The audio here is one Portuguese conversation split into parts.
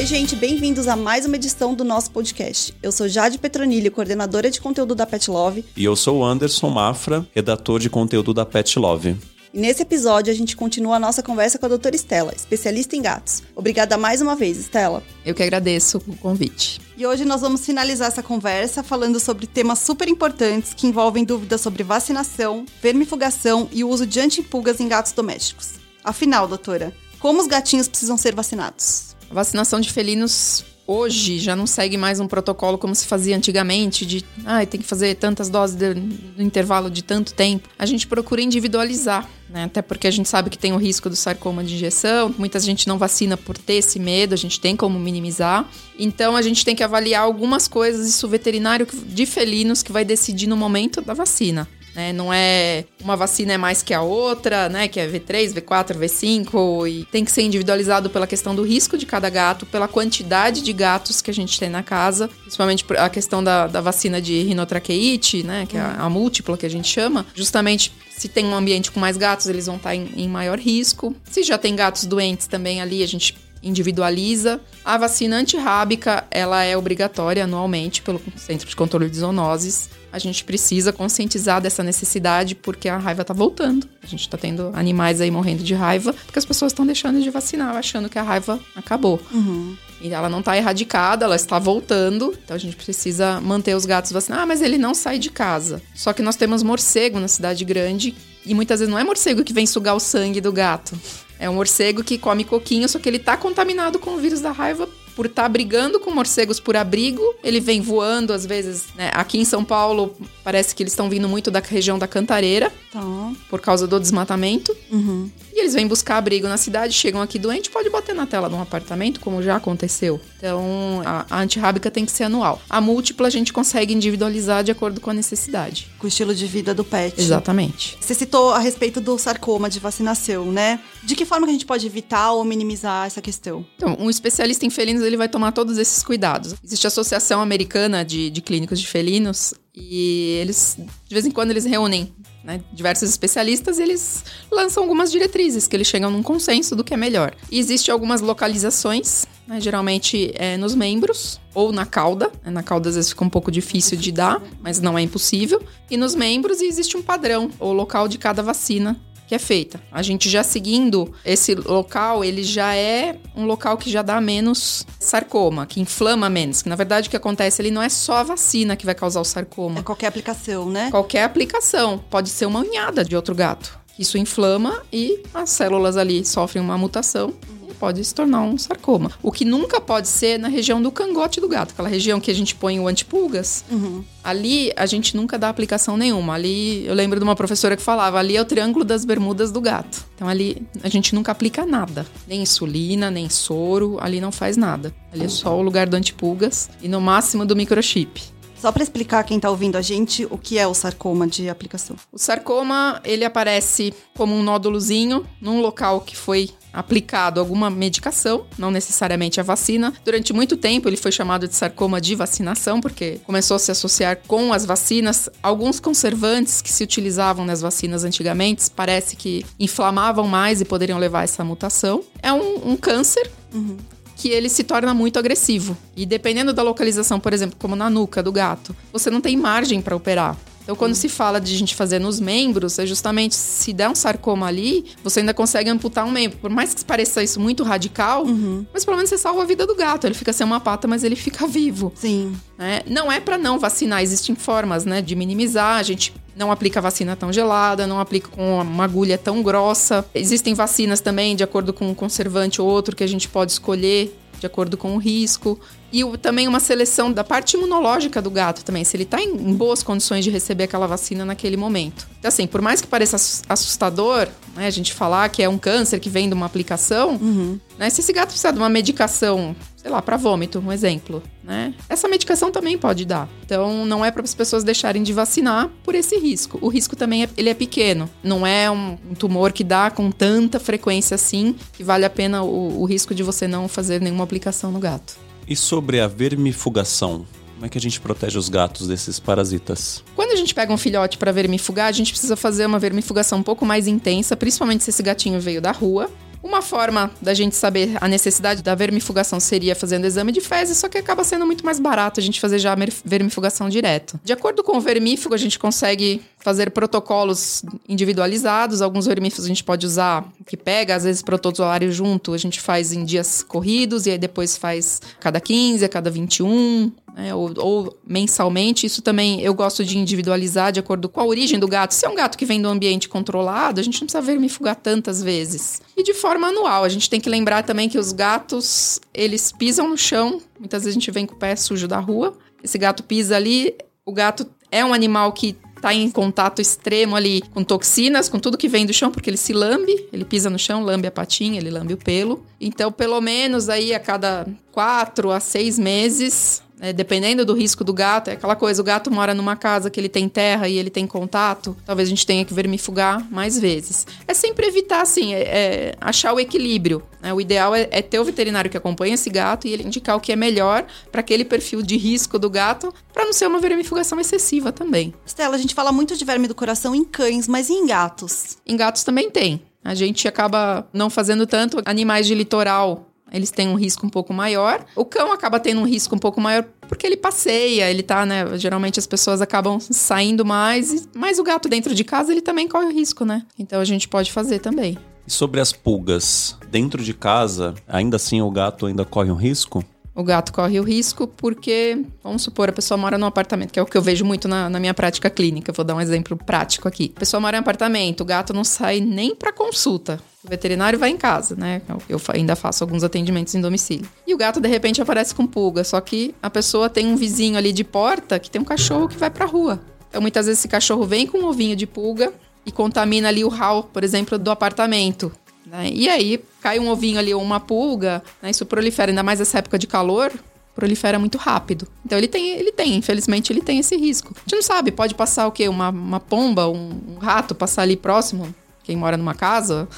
Oi, gente, bem-vindos a mais uma edição do nosso podcast. Eu sou Jade Petronilho, coordenadora de conteúdo da Pet Love. E eu sou Anderson Mafra, redator de conteúdo da Pet Love. E nesse episódio a gente continua a nossa conversa com a doutora Estela, especialista em gatos. Obrigada mais uma vez, Estela. Eu que agradeço o convite. E hoje nós vamos finalizar essa conversa falando sobre temas super importantes que envolvem dúvidas sobre vacinação, vermifugação e o uso de antipulgas em gatos domésticos. Afinal, doutora, como os gatinhos precisam ser vacinados? A vacinação de felinos hoje já não segue mais um protocolo como se fazia antigamente, de ah, tem que fazer tantas doses de, no intervalo de tanto tempo. A gente procura individualizar, né? Até porque a gente sabe que tem o risco do sarcoma de injeção, muita gente não vacina por ter esse medo, a gente tem como minimizar. Então a gente tem que avaliar algumas coisas, isso o veterinário de felinos que vai decidir no momento da vacina. Né? Não é uma vacina é mais que a outra, né? Que é V3, V4, V5 e tem que ser individualizado pela questão do risco de cada gato, pela quantidade de gatos que a gente tem na casa, principalmente a questão da, da vacina de rinotraqueite, né? Que é a, a múltipla que a gente chama, justamente se tem um ambiente com mais gatos, eles vão estar em, em maior risco. Se já tem gatos doentes também ali, a gente individualiza. A vacina antirrábica, ela é obrigatória anualmente pelo Centro de Controle de Zoonoses. A gente precisa conscientizar dessa necessidade porque a raiva tá voltando. A gente tá tendo animais aí morrendo de raiva porque as pessoas estão deixando de vacinar, achando que a raiva acabou. Uhum. E ela não tá erradicada, ela está voltando. Então a gente precisa manter os gatos vacinados. Ah, mas ele não sai de casa. Só que nós temos morcego na cidade grande e muitas vezes não é morcego que vem sugar o sangue do gato. É um morcego que come coquinho, só que ele tá contaminado com o vírus da raiva por estar tá brigando com morcegos por abrigo. Ele vem voando, às vezes, né? Aqui em São Paulo, parece que eles estão vindo muito da região da Cantareira. Tá. Por causa do desmatamento. Uhum. E eles vêm buscar abrigo na cidade, chegam aqui doente, pode bater na tela de um apartamento, como já aconteceu. Então, a, a antirrábica tem que ser anual. A múltipla a gente consegue individualizar de acordo com a necessidade. Com o estilo de vida do pet. Exatamente. Você citou a respeito do sarcoma de vacinação, né? De que forma que a gente pode evitar ou minimizar essa questão? Então, um especialista em felinos, ele vai tomar todos esses cuidados. Existe a Associação Americana de, de Clínicos de Felinos, e eles, de vez em quando, eles reúnem né, diversos especialistas eles lançam algumas diretrizes, que eles chegam num consenso do que é melhor. E existe algumas localizações, né, geralmente é nos membros ou na cauda. Na cauda às vezes fica um pouco difícil de dar, mas não é impossível. E nos membros existe um padrão, ou local de cada vacina que é feita. A gente já seguindo esse local, ele já é um local que já dá menos sarcoma, que inflama menos. Que na verdade o que acontece ali não é só a vacina que vai causar o sarcoma. É qualquer aplicação, né? Qualquer aplicação. Pode ser uma unhada de outro gato. Isso inflama e as células ali sofrem uma mutação pode se tornar um sarcoma. O que nunca pode ser na região do cangote do gato, aquela região que a gente põe o antipulgas. Uhum. Ali a gente nunca dá aplicação nenhuma. Ali eu lembro de uma professora que falava: ali é o triângulo das bermudas do gato. Então ali a gente nunca aplica nada, nem insulina, nem soro. Ali não faz nada. Ali é só o lugar do antipulgas e no máximo do microchip. Só para explicar quem está ouvindo a gente o que é o sarcoma de aplicação. O sarcoma, ele aparece como um nódulozinho num local que foi aplicado alguma medicação, não necessariamente a vacina. Durante muito tempo ele foi chamado de sarcoma de vacinação, porque começou a se associar com as vacinas. Alguns conservantes que se utilizavam nas vacinas antigamente parece que inflamavam mais e poderiam levar a essa mutação. É um, um câncer. Uhum que ele se torna muito agressivo. E dependendo da localização, por exemplo, como na nuca do gato, você não tem margem para operar. Então, quando se fala de gente fazer nos membros, é justamente se der um sarcoma ali, você ainda consegue amputar um membro. Por mais que pareça isso muito radical, uhum. mas pelo menos você salva a vida do gato. Ele fica sem uma pata, mas ele fica vivo. Sim. É, não é para não vacinar, existem formas, né, de minimizar. A gente não aplica vacina tão gelada, não aplica com uma agulha tão grossa. Existem vacinas também, de acordo com um conservante ou outro, que a gente pode escolher de acordo com o risco. E o, também uma seleção da parte imunológica do gato também, se ele está em, em, boas condições de receber aquela vacina naquele momento. Então, assim, por mais que pareça assustador, né, a gente falar que é um câncer que vem de uma aplicação, uhum. né, se esse gato precisar de uma medicação, sei lá, para vômito, um exemplo, né, essa medicação também pode dar. Então, não é para as pessoas deixarem de vacinar por esse risco. O risco também é, ele é pequeno, não é um, um tumor que dá com tanta frequência assim que vale a pena o, o risco de você não fazer nenhuma aplicação no gato. E sobre a vermifugação? Como é que a gente protege os gatos desses parasitas? Quando a gente pega um filhote para vermifugar, a gente precisa fazer uma vermifugação um pouco mais intensa, principalmente se esse gatinho veio da rua. Uma forma da gente saber a necessidade da vermifugação seria fazendo exame de fezes, só que acaba sendo muito mais barato a gente fazer já a vermifugação direto. De acordo com o vermífugo, a gente consegue fazer protocolos individualizados. Alguns vermífugos a gente pode usar que pega, às vezes, protozoário junto, a gente faz em dias corridos e aí depois faz cada 15, a cada 21 né, ou, ou, mensalmente. Isso também eu gosto de individualizar de acordo com a origem do gato. Se é um gato que vem do ambiente controlado, a gente não precisa vermifugar tantas vezes. E de forma anual, a gente tem que lembrar também que os gatos, eles pisam no chão. Muitas vezes a gente vem com o pé sujo da rua. Esse gato pisa ali, o gato é um animal que tá em contato extremo ali com toxinas, com tudo que vem do chão, porque ele se lambe, ele pisa no chão, lambe a patinha, ele lambe o pelo. Então, pelo menos aí a cada quatro a seis meses, é, dependendo do risco do gato, é aquela coisa: o gato mora numa casa que ele tem terra e ele tem contato, talvez a gente tenha que vermifugar mais vezes. É sempre evitar, assim, é, é achar o equilíbrio. Né? O ideal é, é, ter o veterinário que acompanha esse gato e ele indicar o que é melhor para aquele perfil de risco do gato, para não ser uma vermifugação excessiva também. Stella, a gente fala muito de verme do coração em cães, mas e em gatos? Em gatos também tem. A gente acaba não fazendo tanto. Animais de litoral, eles têm um risco um pouco maior. O cão acaba tendo um risco um pouco maior porque ele passeia, ele tá, né? Geralmente as pessoas acabam saindo mais, mas o gato dentro de casa ele também corre o risco, né? Então a gente pode fazer também. E sobre as pulgas, dentro de casa, ainda assim o gato ainda corre um risco? O gato corre o risco porque, vamos supor, a pessoa mora num apartamento, que é o que eu vejo muito na, na minha prática clínica. Vou dar um exemplo prático aqui. A pessoa mora em apartamento, o gato não sai nem para consulta. O veterinário vai em casa, né? Eu ainda faço alguns atendimentos em domicílio. E o gato, de repente, aparece com pulga. Só que a pessoa tem um vizinho ali de porta que tem um cachorro que vai pra rua. Então, muitas vezes, esse cachorro vem com um ovinho de pulga e contamina ali o hall, por exemplo, do apartamento. Né? E aí, cai um ovinho ali ou uma pulga, né? Isso prolifera, ainda mais nessa época de calor, prolifera muito rápido. Então ele tem, ele tem, infelizmente ele tem esse risco. A gente não sabe, pode passar o quê? Uma, uma pomba, um, um rato passar ali próximo, quem mora numa casa,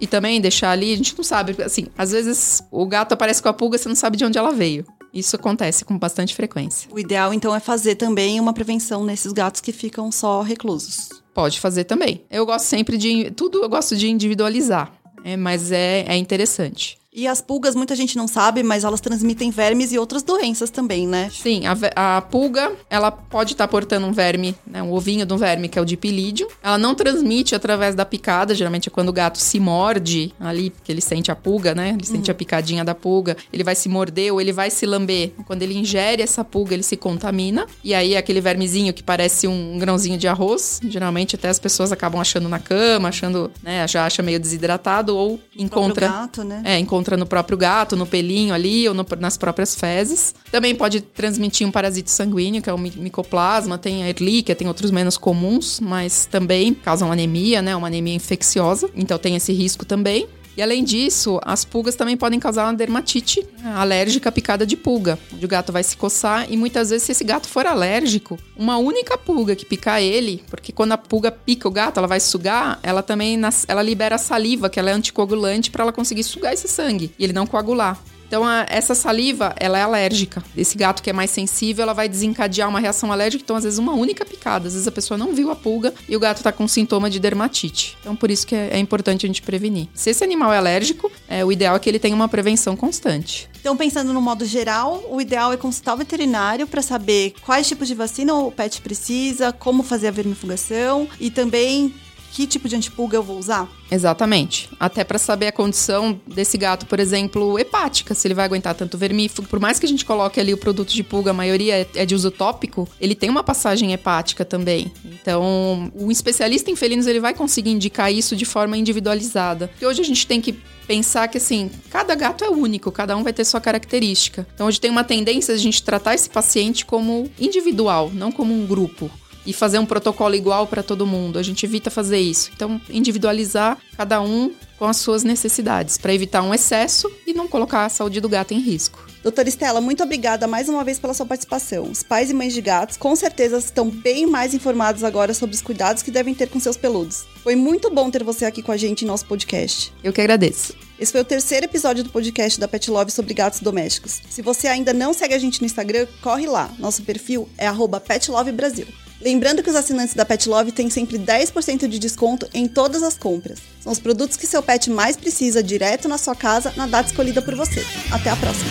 e também deixar ali, a gente não sabe, assim, às vezes o gato aparece com a pulga, você não sabe de onde ela veio. Isso acontece com bastante frequência. O ideal, então, é fazer também uma prevenção nesses gatos que ficam só reclusos. Pode fazer também. Eu gosto sempre de. Tudo eu gosto de individualizar. É, mas é, é interessante. E as pulgas, muita gente não sabe, mas elas transmitem vermes e outras doenças também, né? Sim, a, a pulga, ela pode estar tá portando um verme, né, um ovinho de um verme que é o dipilídeo. Ela não transmite através da picada, geralmente é quando o gato se morde ali, porque ele sente a pulga, né? Ele sente uhum. a picadinha da pulga, ele vai se morder ou ele vai se lamber. Quando ele ingere essa pulga, ele se contamina. E aí aquele vermezinho que parece um grãozinho de arroz, geralmente até as pessoas acabam achando na cama, achando, né, já acha meio desidratado ou encontra, gato, né? É, encontra no próprio gato, no pelinho ali ou no, nas próprias fezes. Também pode transmitir um parasito sanguíneo, que é o micoplasma, tem a Ehrlichia, tem outros menos comuns, mas também causam anemia, né? Uma anemia infecciosa, então tem esse risco também. E além disso, as pulgas também podem causar uma dermatite alérgica picada de pulga, onde o gato vai se coçar e muitas vezes se esse gato for alérgico, uma única pulga que picar ele, porque quando a pulga pica o gato, ela vai sugar, ela também ela libera saliva, que ela é anticoagulante para ela conseguir sugar esse sangue e ele não coagular. Então, a, essa saliva, ela é alérgica. Esse gato que é mais sensível, ela vai desencadear uma reação alérgica. Então, às vezes, uma única picada. Às vezes, a pessoa não viu a pulga e o gato tá com sintoma de dermatite. Então, por isso que é, é importante a gente prevenir. Se esse animal é alérgico, é, o ideal é que ele tenha uma prevenção constante. Então, pensando no modo geral, o ideal é consultar o veterinário para saber quais tipos de vacina o pet precisa, como fazer a vermifugação e também que tipo de antipulga eu vou usar? Exatamente. Até para saber a condição desse gato, por exemplo, hepática, se ele vai aguentar tanto vermífugo. Por mais que a gente coloque ali o produto de pulga, a maioria é de uso tópico, ele tem uma passagem hepática também. Então, o especialista em felinos ele vai conseguir indicar isso de forma individualizada. Porque hoje a gente tem que pensar que assim, cada gato é único, cada um vai ter sua característica. Então, hoje tem uma tendência a gente tratar esse paciente como individual, não como um grupo e fazer um protocolo igual para todo mundo. A gente evita fazer isso. Então, individualizar cada um com as suas necessidades, para evitar um excesso e não colocar a saúde do gato em risco. Doutora Estela, muito obrigada mais uma vez pela sua participação. Os pais e mães de gatos com certeza estão bem mais informados agora sobre os cuidados que devem ter com seus peludos. Foi muito bom ter você aqui com a gente em nosso podcast. Eu que agradeço. Esse foi o terceiro episódio do podcast da Pet Love sobre gatos domésticos. Se você ainda não segue a gente no Instagram, corre lá. Nosso perfil é @petlovebrasil. Lembrando que os assinantes da Pet Love têm sempre 10% de desconto em todas as compras. São os produtos que seu pet mais precisa direto na sua casa na data escolhida por você. Até a próxima!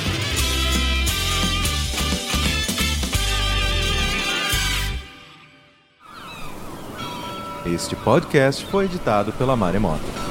Este podcast foi editado pela Maremoto.